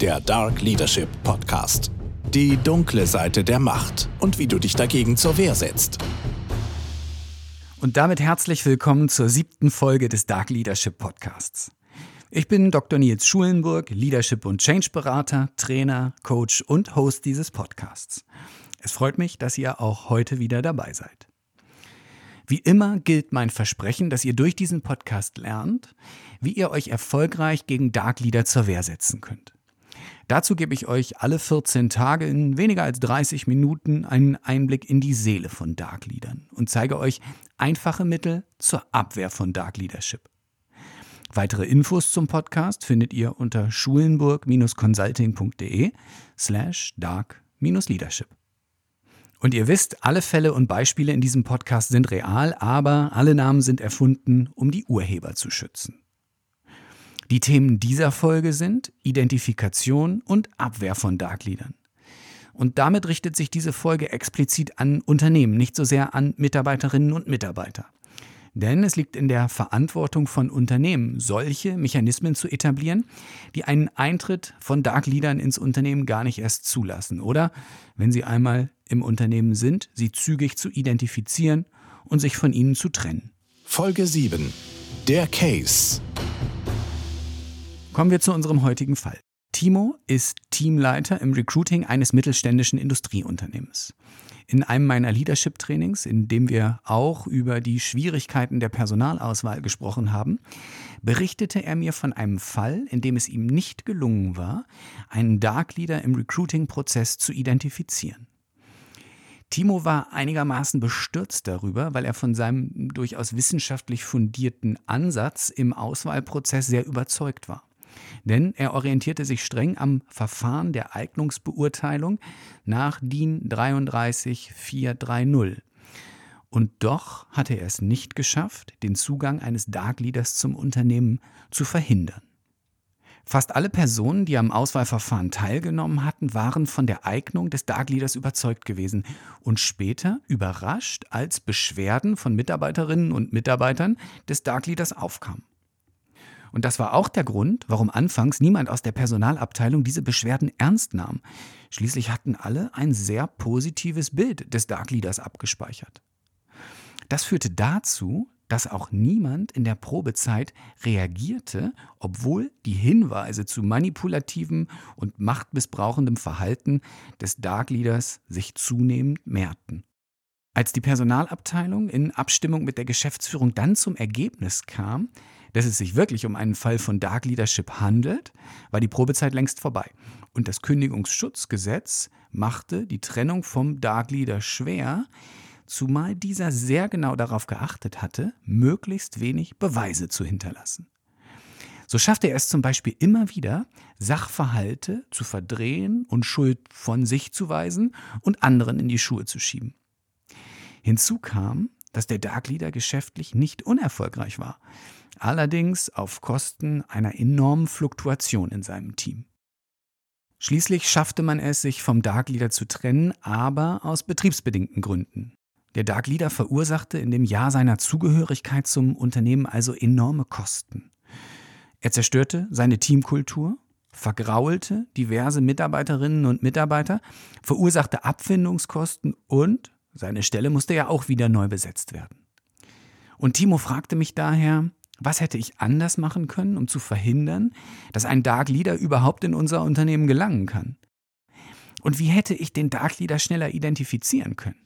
der Dark Leadership Podcast. Die dunkle Seite der Macht und wie du dich dagegen zur Wehr setzt. Und damit herzlich willkommen zur siebten Folge des Dark Leadership Podcasts. Ich bin Dr. Nils Schulenburg, Leadership und Change Berater, Trainer, Coach und Host dieses Podcasts. Es freut mich, dass ihr auch heute wieder dabei seid. Wie immer gilt mein Versprechen, dass ihr durch diesen Podcast lernt, wie ihr euch erfolgreich gegen Dark Leader zur Wehr setzen könnt. Dazu gebe ich euch alle 14 Tage in weniger als 30 Minuten einen Einblick in die Seele von Dark Leadern und zeige euch einfache Mittel zur Abwehr von Dark Leadership. Weitere Infos zum Podcast findet ihr unter schulenburg-consulting.de slash dark-leadership. Und ihr wisst, alle Fälle und Beispiele in diesem Podcast sind real, aber alle Namen sind erfunden, um die Urheber zu schützen. Die Themen dieser Folge sind Identifikation und Abwehr von Darkleadern. Und damit richtet sich diese Folge explizit an Unternehmen, nicht so sehr an Mitarbeiterinnen und Mitarbeiter. Denn es liegt in der Verantwortung von Unternehmen, solche Mechanismen zu etablieren, die einen Eintritt von Dark Leadern ins Unternehmen gar nicht erst zulassen. Oder, wenn sie einmal im Unternehmen sind, sie zügig zu identifizieren und sich von ihnen zu trennen. Folge 7. Der Case. Kommen wir zu unserem heutigen Fall. Timo ist Teamleiter im Recruiting eines mittelständischen Industrieunternehmens. In einem meiner Leadership-Trainings, in dem wir auch über die Schwierigkeiten der Personalauswahl gesprochen haben, berichtete er mir von einem Fall, in dem es ihm nicht gelungen war, einen Dark Leader im Recruiting-Prozess zu identifizieren. Timo war einigermaßen bestürzt darüber, weil er von seinem durchaus wissenschaftlich fundierten Ansatz im Auswahlprozess sehr überzeugt war. Denn er orientierte sich streng am Verfahren der Eignungsbeurteilung nach DIN 33430. Und doch hatte er es nicht geschafft, den Zugang eines Dark Leaders zum Unternehmen zu verhindern. Fast alle Personen, die am Auswahlverfahren teilgenommen hatten, waren von der Eignung des Dark Leaders überzeugt gewesen und später überrascht, als Beschwerden von Mitarbeiterinnen und Mitarbeitern des Dark Leaders aufkamen. Und das war auch der Grund, warum anfangs niemand aus der Personalabteilung diese Beschwerden ernst nahm. Schließlich hatten alle ein sehr positives Bild des Dark Leaders abgespeichert. Das führte dazu, dass auch niemand in der Probezeit reagierte, obwohl die Hinweise zu manipulativem und machtmissbrauchendem Verhalten des Dark Leaders sich zunehmend mehrten. Als die Personalabteilung in Abstimmung mit der Geschäftsführung dann zum Ergebnis kam, dass es sich wirklich um einen Fall von Dark Leadership handelt, war die Probezeit längst vorbei. Und das Kündigungsschutzgesetz machte die Trennung vom Dark Leader schwer, zumal dieser sehr genau darauf geachtet hatte, möglichst wenig Beweise zu hinterlassen. So schaffte er es zum Beispiel immer wieder, Sachverhalte zu verdrehen und Schuld von sich zu weisen und anderen in die Schuhe zu schieben. Hinzu kam, dass der Dark Leader geschäftlich nicht unerfolgreich war allerdings auf Kosten einer enormen Fluktuation in seinem Team. Schließlich schaffte man es, sich vom Dark Leader zu trennen, aber aus betriebsbedingten Gründen. Der Dark Leader verursachte in dem Jahr seiner Zugehörigkeit zum Unternehmen also enorme Kosten. Er zerstörte seine Teamkultur, vergraulte diverse Mitarbeiterinnen und Mitarbeiter, verursachte Abfindungskosten und seine Stelle musste ja auch wieder neu besetzt werden. Und Timo fragte mich daher, was hätte ich anders machen können, um zu verhindern, dass ein Dark Leader überhaupt in unser Unternehmen gelangen kann? Und wie hätte ich den Dark Leader schneller identifizieren können?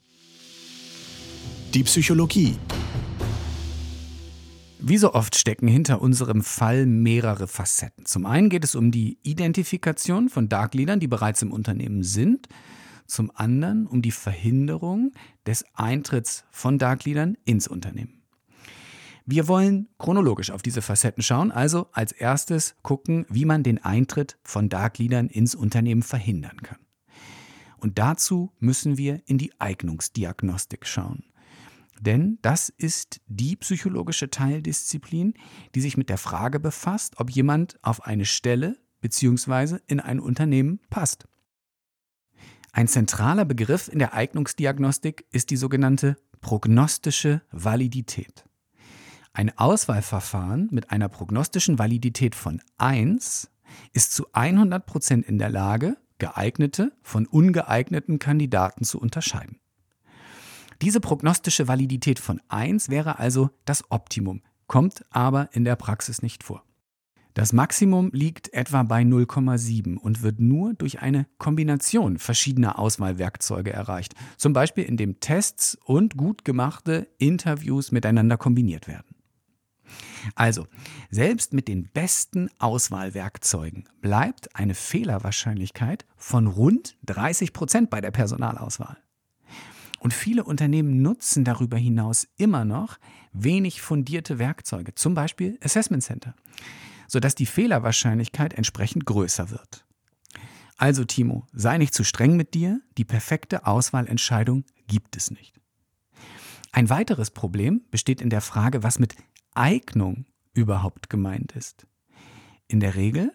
Die Psychologie. Wie so oft stecken hinter unserem Fall mehrere Facetten. Zum einen geht es um die Identifikation von Dark Leadern, die bereits im Unternehmen sind. Zum anderen um die Verhinderung des Eintritts von Dark Leadern ins Unternehmen. Wir wollen chronologisch auf diese Facetten schauen, also als erstes gucken, wie man den Eintritt von Dark Leadern ins Unternehmen verhindern kann. Und dazu müssen wir in die Eignungsdiagnostik schauen. Denn das ist die psychologische Teildisziplin, die sich mit der Frage befasst, ob jemand auf eine Stelle bzw. in ein Unternehmen passt. Ein zentraler Begriff in der Eignungsdiagnostik ist die sogenannte prognostische Validität. Ein Auswahlverfahren mit einer prognostischen Validität von 1 ist zu 100 Prozent in der Lage, geeignete von ungeeigneten Kandidaten zu unterscheiden. Diese prognostische Validität von 1 wäre also das Optimum, kommt aber in der Praxis nicht vor. Das Maximum liegt etwa bei 0,7 und wird nur durch eine Kombination verschiedener Auswahlwerkzeuge erreicht, zum Beispiel indem Tests und gut gemachte Interviews miteinander kombiniert werden. Also, selbst mit den besten Auswahlwerkzeugen bleibt eine Fehlerwahrscheinlichkeit von rund 30 Prozent bei der Personalauswahl. Und viele Unternehmen nutzen darüber hinaus immer noch wenig fundierte Werkzeuge, zum Beispiel Assessment Center, sodass die Fehlerwahrscheinlichkeit entsprechend größer wird. Also Timo, sei nicht zu streng mit dir, die perfekte Auswahlentscheidung gibt es nicht. Ein weiteres Problem besteht in der Frage, was mit Eignung überhaupt gemeint ist. In der Regel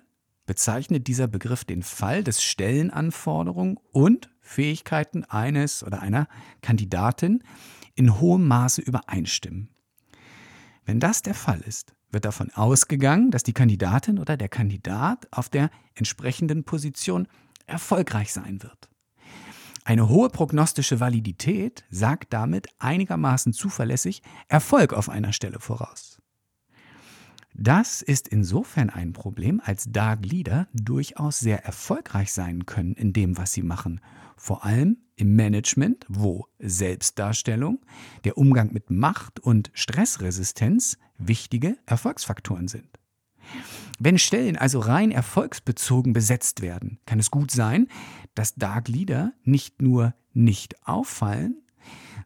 bezeichnet dieser Begriff den Fall, dass Stellenanforderungen und Fähigkeiten eines oder einer Kandidatin in hohem Maße übereinstimmen. Wenn das der Fall ist, wird davon ausgegangen, dass die Kandidatin oder der Kandidat auf der entsprechenden Position erfolgreich sein wird. Eine hohe prognostische Validität sagt damit einigermaßen zuverlässig Erfolg auf einer Stelle voraus. Das ist insofern ein Problem, als Dark Leader durchaus sehr erfolgreich sein können in dem, was sie machen. Vor allem im Management, wo Selbstdarstellung, der Umgang mit Macht und Stressresistenz wichtige Erfolgsfaktoren sind. Wenn Stellen also rein erfolgsbezogen besetzt werden, kann es gut sein, dass Dark Leader nicht nur nicht auffallen,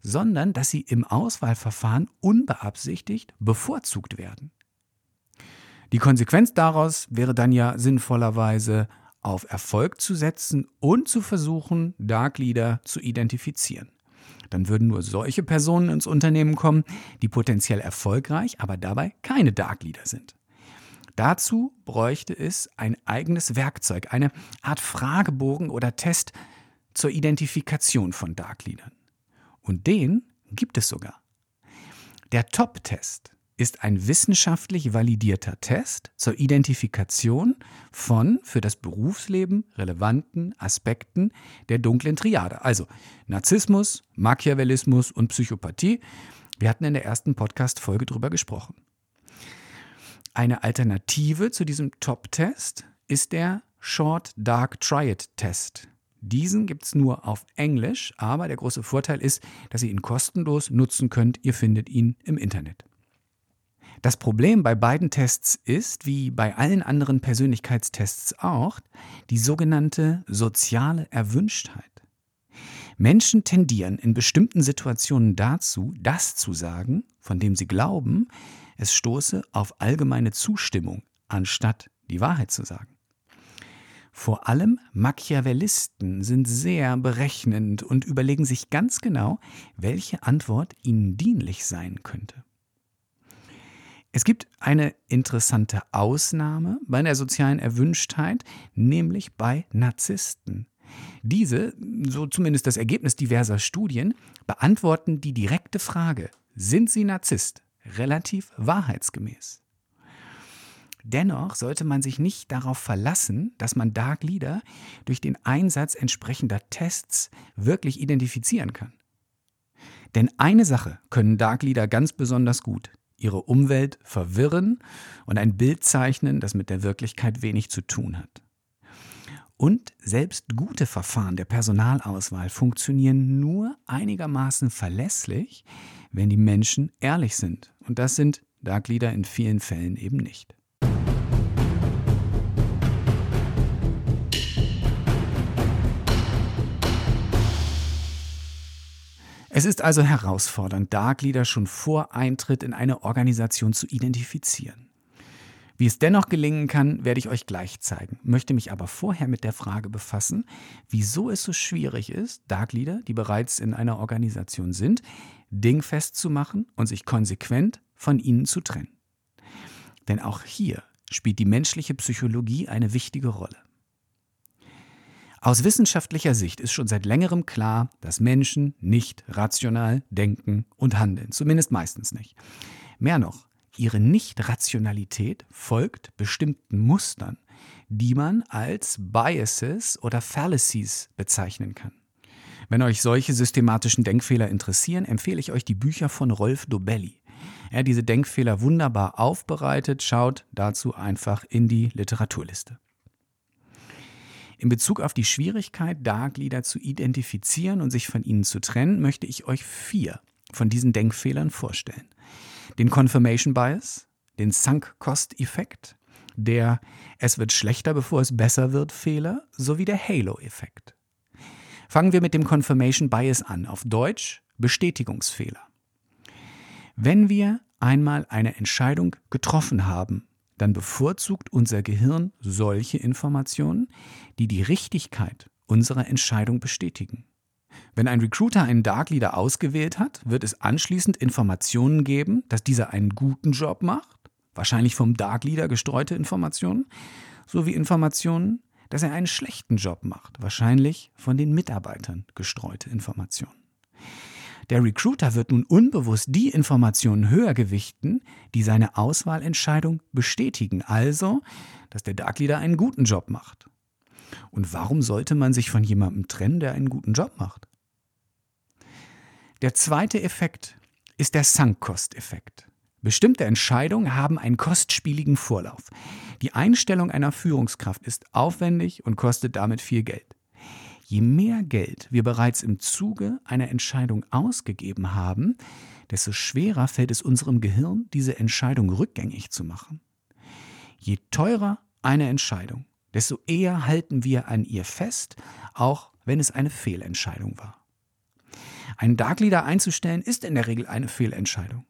sondern dass sie im Auswahlverfahren unbeabsichtigt bevorzugt werden. Die Konsequenz daraus wäre dann ja sinnvollerweise auf Erfolg zu setzen und zu versuchen, Dark Leader zu identifizieren. Dann würden nur solche Personen ins Unternehmen kommen, die potenziell erfolgreich, aber dabei keine Dark Leader sind. Dazu bräuchte es ein eigenes Werkzeug, eine Art Fragebogen oder Test zur Identifikation von Dark Leadern. Und den gibt es sogar. Der Top-Test ist ein wissenschaftlich validierter Test zur Identifikation von für das Berufsleben relevanten Aspekten der dunklen Triade. Also Narzissmus, Machiavellismus und Psychopathie. Wir hatten in der ersten Podcast-Folge darüber gesprochen. Eine Alternative zu diesem Top-Test ist der Short Dark Triad Test. Diesen gibt es nur auf Englisch, aber der große Vorteil ist, dass ihr ihn kostenlos nutzen könnt. Ihr findet ihn im Internet. Das Problem bei beiden Tests ist, wie bei allen anderen Persönlichkeitstests auch, die sogenannte soziale Erwünschtheit. Menschen tendieren in bestimmten Situationen dazu, das zu sagen, von dem sie glauben, es stoße auf allgemeine Zustimmung, anstatt die Wahrheit zu sagen. Vor allem Machiavellisten sind sehr berechnend und überlegen sich ganz genau, welche Antwort ihnen dienlich sein könnte. Es gibt eine interessante Ausnahme bei der sozialen Erwünschtheit, nämlich bei Narzissten. Diese, so zumindest das Ergebnis diverser Studien, beantworten die direkte Frage, sind sie Narzisst, relativ wahrheitsgemäß. Dennoch sollte man sich nicht darauf verlassen, dass man Dark Leader durch den Einsatz entsprechender Tests wirklich identifizieren kann. Denn eine Sache können Dark Leader ganz besonders gut, ihre Umwelt verwirren und ein Bild zeichnen, das mit der Wirklichkeit wenig zu tun hat. Und selbst gute Verfahren der Personalauswahl funktionieren nur einigermaßen verlässlich, wenn die Menschen ehrlich sind. Und das sind Dark Leader in vielen Fällen eben nicht. Es ist also herausfordernd, Dark Leader schon vor Eintritt in eine Organisation zu identifizieren. Wie es dennoch gelingen kann, werde ich euch gleich zeigen, möchte mich aber vorher mit der Frage befassen, wieso es so schwierig ist, Dark Leader, die bereits in einer Organisation sind, dingfest zu machen und sich konsequent von ihnen zu trennen. Denn auch hier spielt die menschliche Psychologie eine wichtige Rolle. Aus wissenschaftlicher Sicht ist schon seit längerem klar, dass Menschen nicht rational denken und handeln, zumindest meistens nicht. Mehr noch, ihre Nichtrationalität folgt bestimmten Mustern, die man als Biases oder Fallacies bezeichnen kann. Wenn euch solche systematischen Denkfehler interessieren, empfehle ich euch die Bücher von Rolf Dobelli. Er diese Denkfehler wunderbar aufbereitet, schaut dazu einfach in die Literaturliste. In Bezug auf die Schwierigkeit, Darkglieder zu identifizieren und sich von ihnen zu trennen, möchte ich euch vier von diesen Denkfehlern vorstellen. Den Confirmation Bias, den Sunk-Cost-Effekt, der Es wird schlechter, bevor es besser wird Fehler sowie der Halo-Effekt. Fangen wir mit dem Confirmation Bias an, auf Deutsch Bestätigungsfehler. Wenn wir einmal eine Entscheidung getroffen haben, dann bevorzugt unser Gehirn solche Informationen, die die Richtigkeit unserer Entscheidung bestätigen. Wenn ein Recruiter einen Dark Leader ausgewählt hat, wird es anschließend Informationen geben, dass dieser einen guten Job macht, wahrscheinlich vom Dark Leader gestreute Informationen, sowie Informationen, dass er einen schlechten Job macht, wahrscheinlich von den Mitarbeitern gestreute Informationen. Der Recruiter wird nun unbewusst die Informationen höher gewichten, die seine Auswahlentscheidung bestätigen, also, dass der Dark Leader einen guten Job macht. Und warum sollte man sich von jemandem trennen, der einen guten Job macht? Der zweite Effekt ist der Sunk-Cost-Effekt. Bestimmte Entscheidungen haben einen kostspieligen Vorlauf. Die Einstellung einer Führungskraft ist aufwendig und kostet damit viel Geld. Je mehr Geld wir bereits im Zuge einer Entscheidung ausgegeben haben, desto schwerer fällt es unserem Gehirn, diese Entscheidung rückgängig zu machen. Je teurer eine Entscheidung, desto eher halten wir an ihr fest, auch wenn es eine Fehlentscheidung war. Einen Dark Leader einzustellen ist in der Regel eine Fehlentscheidung.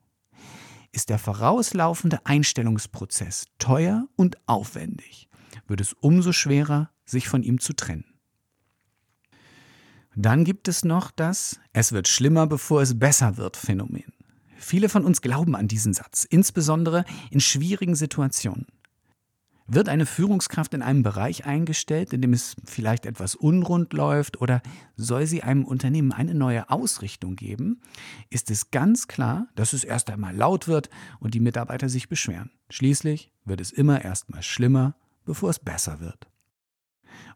Ist der vorauslaufende Einstellungsprozess teuer und aufwendig, wird es umso schwerer, sich von ihm zu trennen. Dann gibt es noch das Es wird schlimmer, bevor es besser wird Phänomen. Viele von uns glauben an diesen Satz, insbesondere in schwierigen Situationen. Wird eine Führungskraft in einem Bereich eingestellt, in dem es vielleicht etwas unrund läuft oder soll sie einem Unternehmen eine neue Ausrichtung geben, ist es ganz klar, dass es erst einmal laut wird und die Mitarbeiter sich beschweren. Schließlich wird es immer erstmal schlimmer, bevor es besser wird.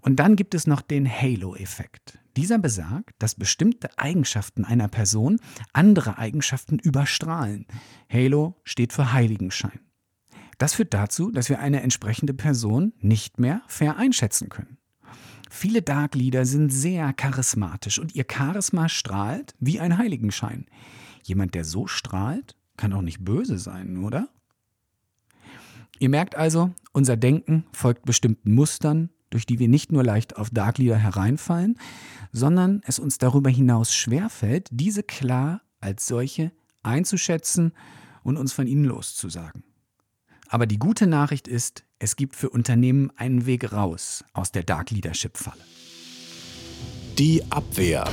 Und dann gibt es noch den Halo-Effekt. Dieser besagt, dass bestimmte Eigenschaften einer Person andere Eigenschaften überstrahlen. Halo steht für Heiligenschein. Das führt dazu, dass wir eine entsprechende Person nicht mehr fair einschätzen können. Viele Dark Leader sind sehr charismatisch und ihr Charisma strahlt wie ein Heiligenschein. Jemand, der so strahlt, kann auch nicht böse sein, oder? Ihr merkt also, unser Denken folgt bestimmten Mustern, durch die wir nicht nur leicht auf Dark Leader hereinfallen, sondern es uns darüber hinaus schwerfällt, diese klar als solche einzuschätzen und uns von ihnen loszusagen. Aber die gute Nachricht ist, es gibt für Unternehmen einen Weg raus aus der Dark Leadership-Falle. Die Abwehr.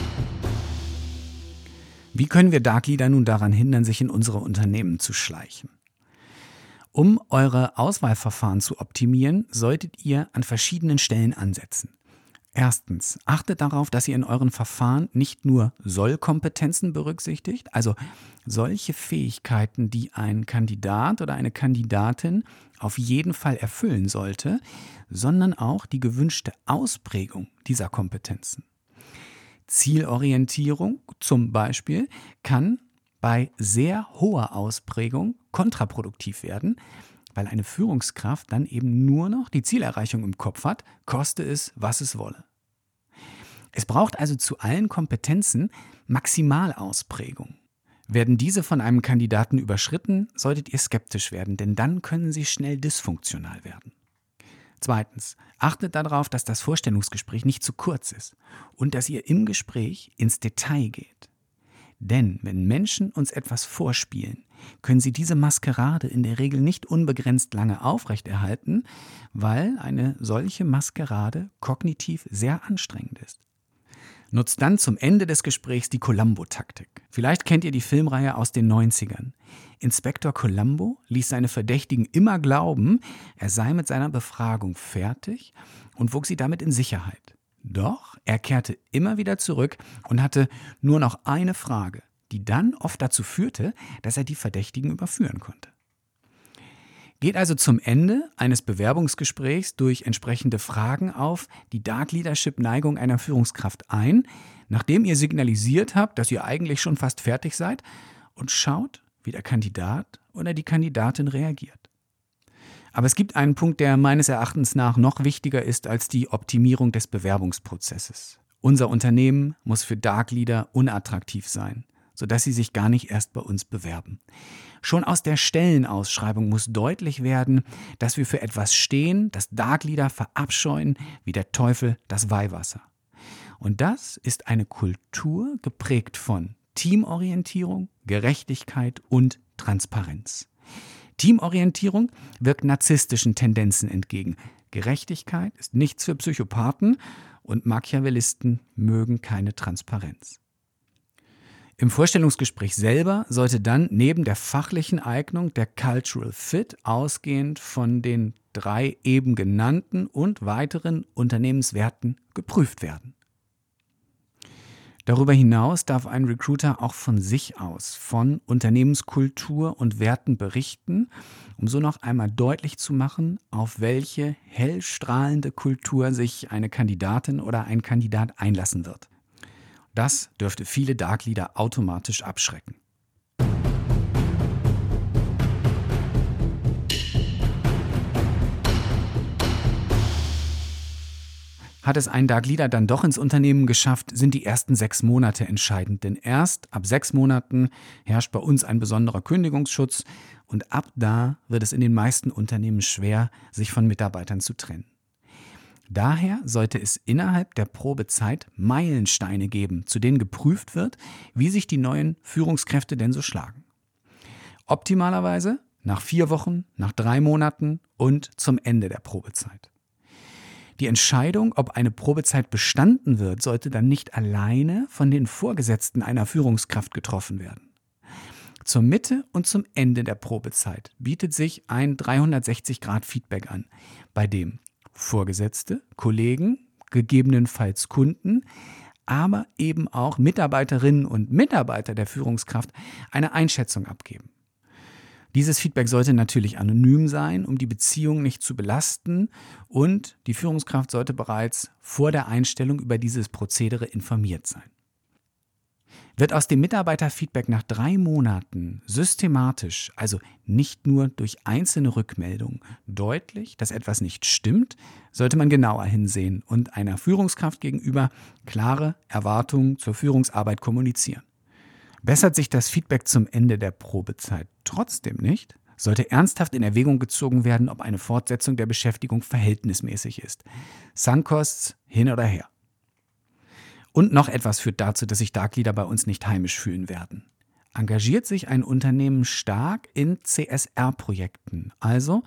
Wie können wir Dark Leader nun daran hindern, sich in unsere Unternehmen zu schleichen? Um eure Auswahlverfahren zu optimieren, solltet ihr an verschiedenen Stellen ansetzen. Erstens, achtet darauf, dass ihr in euren Verfahren nicht nur Sollkompetenzen berücksichtigt, also solche Fähigkeiten, die ein Kandidat oder eine Kandidatin auf jeden Fall erfüllen sollte, sondern auch die gewünschte Ausprägung dieser Kompetenzen. Zielorientierung zum Beispiel kann bei sehr hoher Ausprägung kontraproduktiv werden, weil eine Führungskraft dann eben nur noch die Zielerreichung im Kopf hat, koste es, was es wolle. Es braucht also zu allen Kompetenzen Maximalausprägung. Werden diese von einem Kandidaten überschritten, solltet ihr skeptisch werden, denn dann können sie schnell dysfunktional werden. Zweitens, achtet darauf, dass das Vorstellungsgespräch nicht zu kurz ist und dass ihr im Gespräch ins Detail geht. Denn wenn Menschen uns etwas vorspielen, können sie diese Maskerade in der Regel nicht unbegrenzt lange aufrechterhalten, weil eine solche Maskerade kognitiv sehr anstrengend ist. Nutzt dann zum Ende des Gesprächs die Columbo-Taktik. Vielleicht kennt ihr die Filmreihe aus den 90ern. Inspektor Columbo ließ seine Verdächtigen immer glauben, er sei mit seiner Befragung fertig und wog sie damit in Sicherheit. Doch er kehrte immer wieder zurück und hatte nur noch eine Frage, die dann oft dazu führte, dass er die Verdächtigen überführen konnte. Geht also zum Ende eines Bewerbungsgesprächs durch entsprechende Fragen auf die Dark Leadership Neigung einer Führungskraft ein, nachdem ihr signalisiert habt, dass ihr eigentlich schon fast fertig seid und schaut, wie der Kandidat oder die Kandidatin reagiert. Aber es gibt einen Punkt, der meines Erachtens nach noch wichtiger ist als die Optimierung des Bewerbungsprozesses. Unser Unternehmen muss für Dark Leader unattraktiv sein sodass sie sich gar nicht erst bei uns bewerben. Schon aus der Stellenausschreibung muss deutlich werden, dass wir für etwas stehen, das Darkleader verabscheuen wie der Teufel das Weihwasser. Und das ist eine Kultur geprägt von Teamorientierung, Gerechtigkeit und Transparenz. Teamorientierung wirkt narzisstischen Tendenzen entgegen. Gerechtigkeit ist nichts für Psychopathen und Machiavellisten mögen keine Transparenz. Im Vorstellungsgespräch selber sollte dann neben der fachlichen Eignung der Cultural Fit ausgehend von den drei eben genannten und weiteren Unternehmenswerten geprüft werden. Darüber hinaus darf ein Recruiter auch von sich aus, von Unternehmenskultur und Werten berichten, um so noch einmal deutlich zu machen, auf welche hellstrahlende Kultur sich eine Kandidatin oder ein Kandidat einlassen wird. Das dürfte viele Dark Leader automatisch abschrecken. Hat es ein Dark Leader dann doch ins Unternehmen geschafft, sind die ersten sechs Monate entscheidend. Denn erst ab sechs Monaten herrscht bei uns ein besonderer Kündigungsschutz und ab da wird es in den meisten Unternehmen schwer, sich von Mitarbeitern zu trennen. Daher sollte es innerhalb der Probezeit Meilensteine geben, zu denen geprüft wird, wie sich die neuen Führungskräfte denn so schlagen. Optimalerweise nach vier Wochen, nach drei Monaten und zum Ende der Probezeit. Die Entscheidung, ob eine Probezeit bestanden wird, sollte dann nicht alleine von den Vorgesetzten einer Führungskraft getroffen werden. Zur Mitte und zum Ende der Probezeit bietet sich ein 360-Grad-Feedback an, bei dem Vorgesetzte, Kollegen, gegebenenfalls Kunden, aber eben auch Mitarbeiterinnen und Mitarbeiter der Führungskraft eine Einschätzung abgeben. Dieses Feedback sollte natürlich anonym sein, um die Beziehung nicht zu belasten und die Führungskraft sollte bereits vor der Einstellung über dieses Prozedere informiert sein. Wird aus dem Mitarbeiterfeedback nach drei Monaten systematisch, also nicht nur durch einzelne Rückmeldungen, deutlich, dass etwas nicht stimmt, sollte man genauer hinsehen und einer Führungskraft gegenüber klare Erwartungen zur Führungsarbeit kommunizieren. Bessert sich das Feedback zum Ende der Probezeit trotzdem nicht, sollte ernsthaft in Erwägung gezogen werden, ob eine Fortsetzung der Beschäftigung verhältnismäßig ist. Sunkosts hin oder her. Und noch etwas führt dazu, dass sich Darkleader bei uns nicht heimisch fühlen werden. Engagiert sich ein Unternehmen stark in CSR-Projekten, also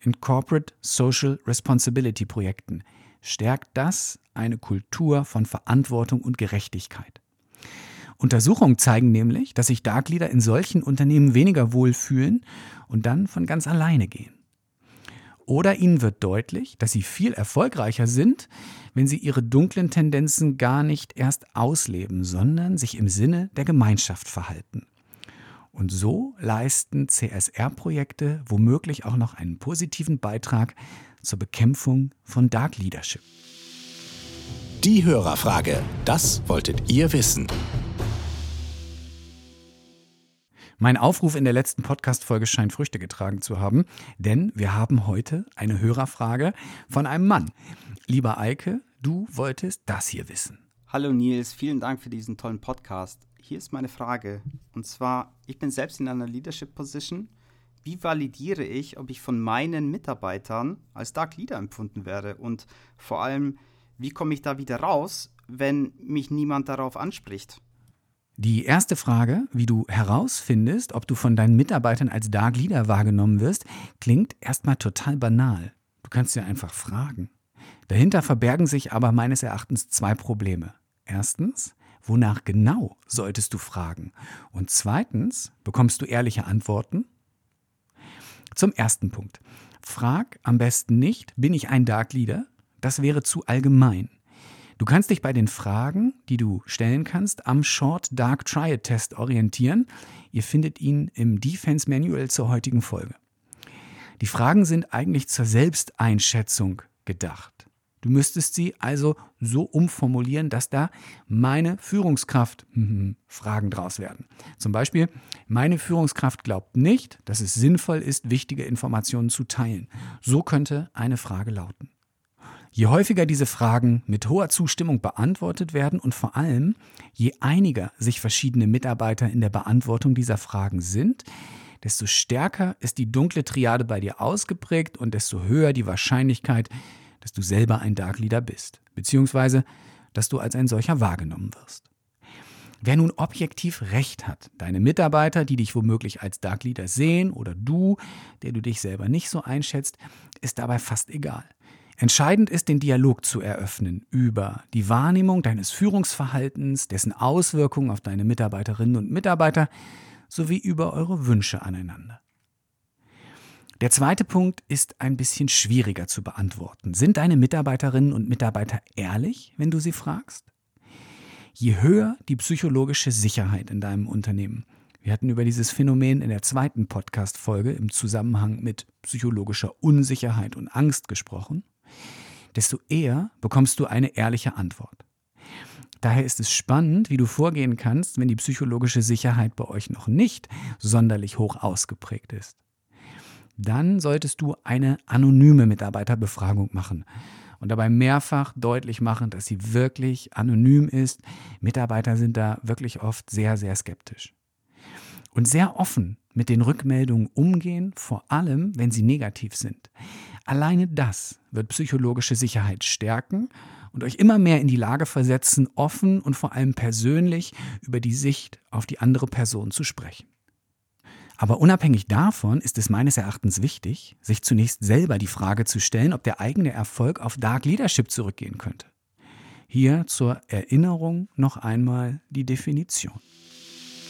in Corporate Social Responsibility Projekten, stärkt das eine Kultur von Verantwortung und Gerechtigkeit. Untersuchungen zeigen nämlich, dass sich Darkleader in solchen Unternehmen weniger wohlfühlen und dann von ganz alleine gehen. Oder ihnen wird deutlich, dass sie viel erfolgreicher sind, wenn sie ihre dunklen Tendenzen gar nicht erst ausleben, sondern sich im Sinne der Gemeinschaft verhalten. Und so leisten CSR-Projekte womöglich auch noch einen positiven Beitrag zur Bekämpfung von Dark Leadership. Die Hörerfrage, das wolltet ihr wissen. Mein Aufruf in der letzten Podcast-Folge scheint Früchte getragen zu haben, denn wir haben heute eine Hörerfrage von einem Mann. Lieber Eike, du wolltest das hier wissen. Hallo Nils, vielen Dank für diesen tollen Podcast. Hier ist meine Frage. Und zwar, ich bin selbst in einer Leadership Position. Wie validiere ich, ob ich von meinen Mitarbeitern als Dark Leader empfunden werde? Und vor allem, wie komme ich da wieder raus, wenn mich niemand darauf anspricht? Die erste Frage, wie du herausfindest, ob du von deinen Mitarbeitern als Dark Leader wahrgenommen wirst, klingt erstmal total banal. Du kannst dir einfach fragen. Dahinter verbergen sich aber meines Erachtens zwei Probleme. Erstens, wonach genau solltest du fragen? Und zweitens, bekommst du ehrliche Antworten? Zum ersten Punkt. Frag am besten nicht, bin ich ein Dark Leader? Das wäre zu allgemein. Du kannst dich bei den Fragen, die du stellen kannst, am Short Dark Triad Test orientieren. Ihr findet ihn im Defense Manual zur heutigen Folge. Die Fragen sind eigentlich zur Selbsteinschätzung gedacht. Du müsstest sie also so umformulieren, dass da meine Führungskraft hm, Fragen draus werden. Zum Beispiel, meine Führungskraft glaubt nicht, dass es sinnvoll ist, wichtige Informationen zu teilen. So könnte eine Frage lauten. Je häufiger diese Fragen mit hoher Zustimmung beantwortet werden und vor allem, je einiger sich verschiedene Mitarbeiter in der Beantwortung dieser Fragen sind, desto stärker ist die dunkle Triade bei dir ausgeprägt und desto höher die Wahrscheinlichkeit, dass du selber ein Dark Leader bist, beziehungsweise dass du als ein solcher wahrgenommen wirst. Wer nun objektiv recht hat, deine Mitarbeiter, die dich womöglich als Dark Leader sehen oder du, der du dich selber nicht so einschätzt, ist dabei fast egal. Entscheidend ist, den Dialog zu eröffnen über die Wahrnehmung deines Führungsverhaltens, dessen Auswirkungen auf deine Mitarbeiterinnen und Mitarbeiter sowie über eure Wünsche aneinander. Der zweite Punkt ist ein bisschen schwieriger zu beantworten. Sind deine Mitarbeiterinnen und Mitarbeiter ehrlich, wenn du sie fragst? Je höher die psychologische Sicherheit in deinem Unternehmen, wir hatten über dieses Phänomen in der zweiten Podcast-Folge im Zusammenhang mit psychologischer Unsicherheit und Angst gesprochen, desto eher bekommst du eine ehrliche Antwort. Daher ist es spannend, wie du vorgehen kannst, wenn die psychologische Sicherheit bei euch noch nicht sonderlich hoch ausgeprägt ist dann solltest du eine anonyme Mitarbeiterbefragung machen und dabei mehrfach deutlich machen, dass sie wirklich anonym ist. Mitarbeiter sind da wirklich oft sehr, sehr skeptisch. Und sehr offen mit den Rückmeldungen umgehen, vor allem wenn sie negativ sind. Alleine das wird psychologische Sicherheit stärken und euch immer mehr in die Lage versetzen, offen und vor allem persönlich über die Sicht auf die andere Person zu sprechen. Aber unabhängig davon ist es meines Erachtens wichtig, sich zunächst selber die Frage zu stellen, ob der eigene Erfolg auf Dark Leadership zurückgehen könnte. Hier zur Erinnerung noch einmal die Definition.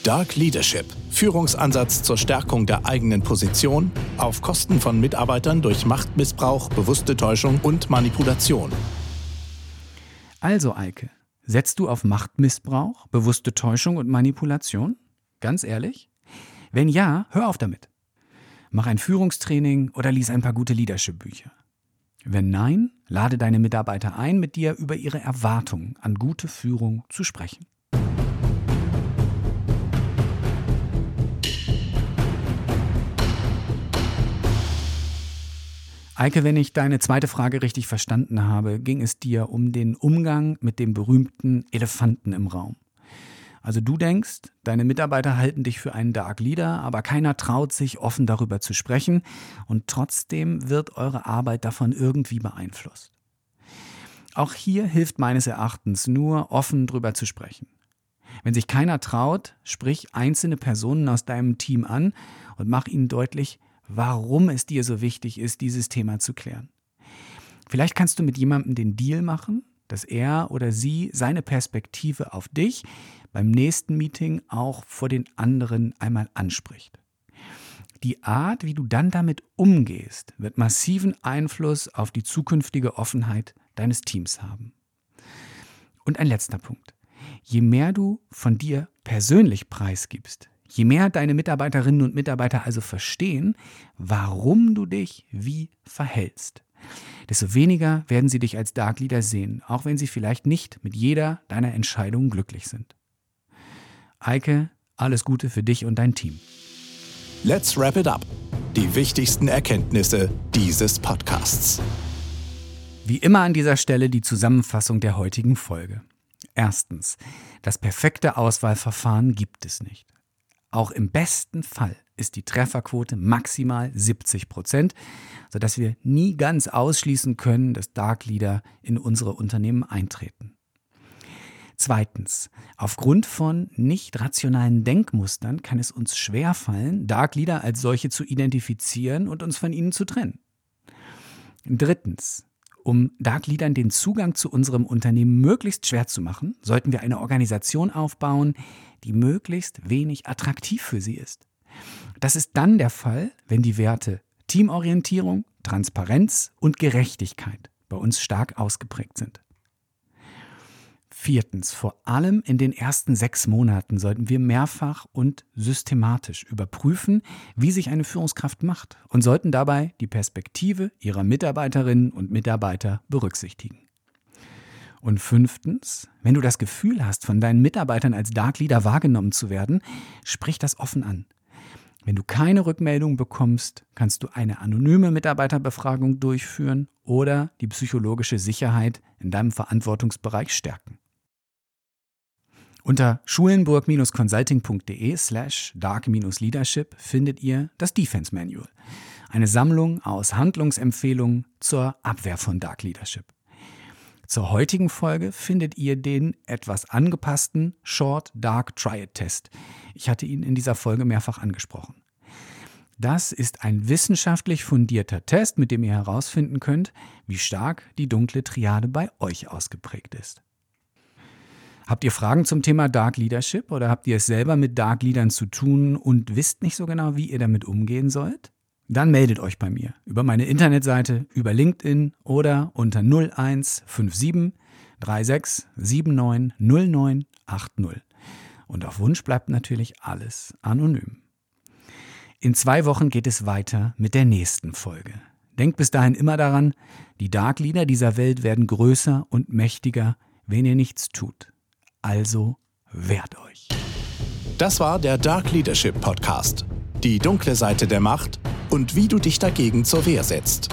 Dark Leadership, Führungsansatz zur Stärkung der eigenen Position auf Kosten von Mitarbeitern durch Machtmissbrauch, bewusste Täuschung und Manipulation. Also Eike, setzt du auf Machtmissbrauch, bewusste Täuschung und Manipulation? Ganz ehrlich? Wenn ja, hör auf damit. Mach ein Führungstraining oder lies ein paar gute Leadership-Bücher. Wenn nein, lade deine Mitarbeiter ein, mit dir über ihre Erwartungen an gute Führung zu sprechen. Eike, wenn ich deine zweite Frage richtig verstanden habe, ging es dir um den Umgang mit dem berühmten Elefanten im Raum. Also du denkst, deine Mitarbeiter halten dich für einen Dark Leader, aber keiner traut sich offen darüber zu sprechen und trotzdem wird eure Arbeit davon irgendwie beeinflusst. Auch hier hilft meines Erachtens nur offen drüber zu sprechen. Wenn sich keiner traut, sprich einzelne Personen aus deinem Team an und mach ihnen deutlich, warum es dir so wichtig ist, dieses Thema zu klären. Vielleicht kannst du mit jemandem den Deal machen, dass er oder sie seine Perspektive auf dich beim nächsten Meeting auch vor den anderen einmal anspricht. Die Art, wie du dann damit umgehst, wird massiven Einfluss auf die zukünftige Offenheit deines Teams haben. Und ein letzter Punkt. Je mehr du von dir persönlich preisgibst, je mehr deine Mitarbeiterinnen und Mitarbeiter also verstehen, warum du dich wie verhältst, desto weniger werden sie dich als Dark Leader sehen, auch wenn sie vielleicht nicht mit jeder deiner Entscheidungen glücklich sind. Eike, alles Gute für dich und dein Team. Let's wrap it up. Die wichtigsten Erkenntnisse dieses Podcasts. Wie immer an dieser Stelle die Zusammenfassung der heutigen Folge. Erstens, das perfekte Auswahlverfahren gibt es nicht. Auch im besten Fall ist die Trefferquote maximal 70 Prozent, sodass wir nie ganz ausschließen können, dass Dark Leader in unsere Unternehmen eintreten. Zweitens, aufgrund von nicht rationalen Denkmustern kann es uns schwerfallen, Dark Leader als solche zu identifizieren und uns von ihnen zu trennen. Drittens, um Dark Leadern den Zugang zu unserem Unternehmen möglichst schwer zu machen, sollten wir eine Organisation aufbauen, die möglichst wenig attraktiv für sie ist. Das ist dann der Fall, wenn die Werte Teamorientierung, Transparenz und Gerechtigkeit bei uns stark ausgeprägt sind. Viertens, vor allem in den ersten sechs Monaten sollten wir mehrfach und systematisch überprüfen, wie sich eine Führungskraft macht und sollten dabei die Perspektive ihrer Mitarbeiterinnen und Mitarbeiter berücksichtigen. Und fünftens, wenn du das Gefühl hast, von deinen Mitarbeitern als Dark Leader wahrgenommen zu werden, sprich das offen an. Wenn du keine Rückmeldung bekommst, kannst du eine anonyme Mitarbeiterbefragung durchführen oder die psychologische Sicherheit in deinem Verantwortungsbereich stärken. Unter schulenburg-consulting.de slash dark-leadership findet ihr das Defense Manual, eine Sammlung aus Handlungsempfehlungen zur Abwehr von Dark Leadership. Zur heutigen Folge findet ihr den etwas angepassten Short Dark Triad Test. Ich hatte ihn in dieser Folge mehrfach angesprochen. Das ist ein wissenschaftlich fundierter Test, mit dem ihr herausfinden könnt, wie stark die dunkle Triade bei euch ausgeprägt ist. Habt ihr Fragen zum Thema Dark Leadership oder habt ihr es selber mit Dark Leadern zu tun und wisst nicht so genau, wie ihr damit umgehen sollt? Dann meldet euch bei mir über meine Internetseite, über LinkedIn oder unter 0157 36 79 0980. Und auf Wunsch bleibt natürlich alles anonym. In zwei Wochen geht es weiter mit der nächsten Folge. Denkt bis dahin immer daran, die Dark Leader dieser Welt werden größer und mächtiger, wenn ihr nichts tut. Also wehrt euch. Das war der Dark Leadership Podcast. Die dunkle Seite der Macht und wie du dich dagegen zur Wehr setzt.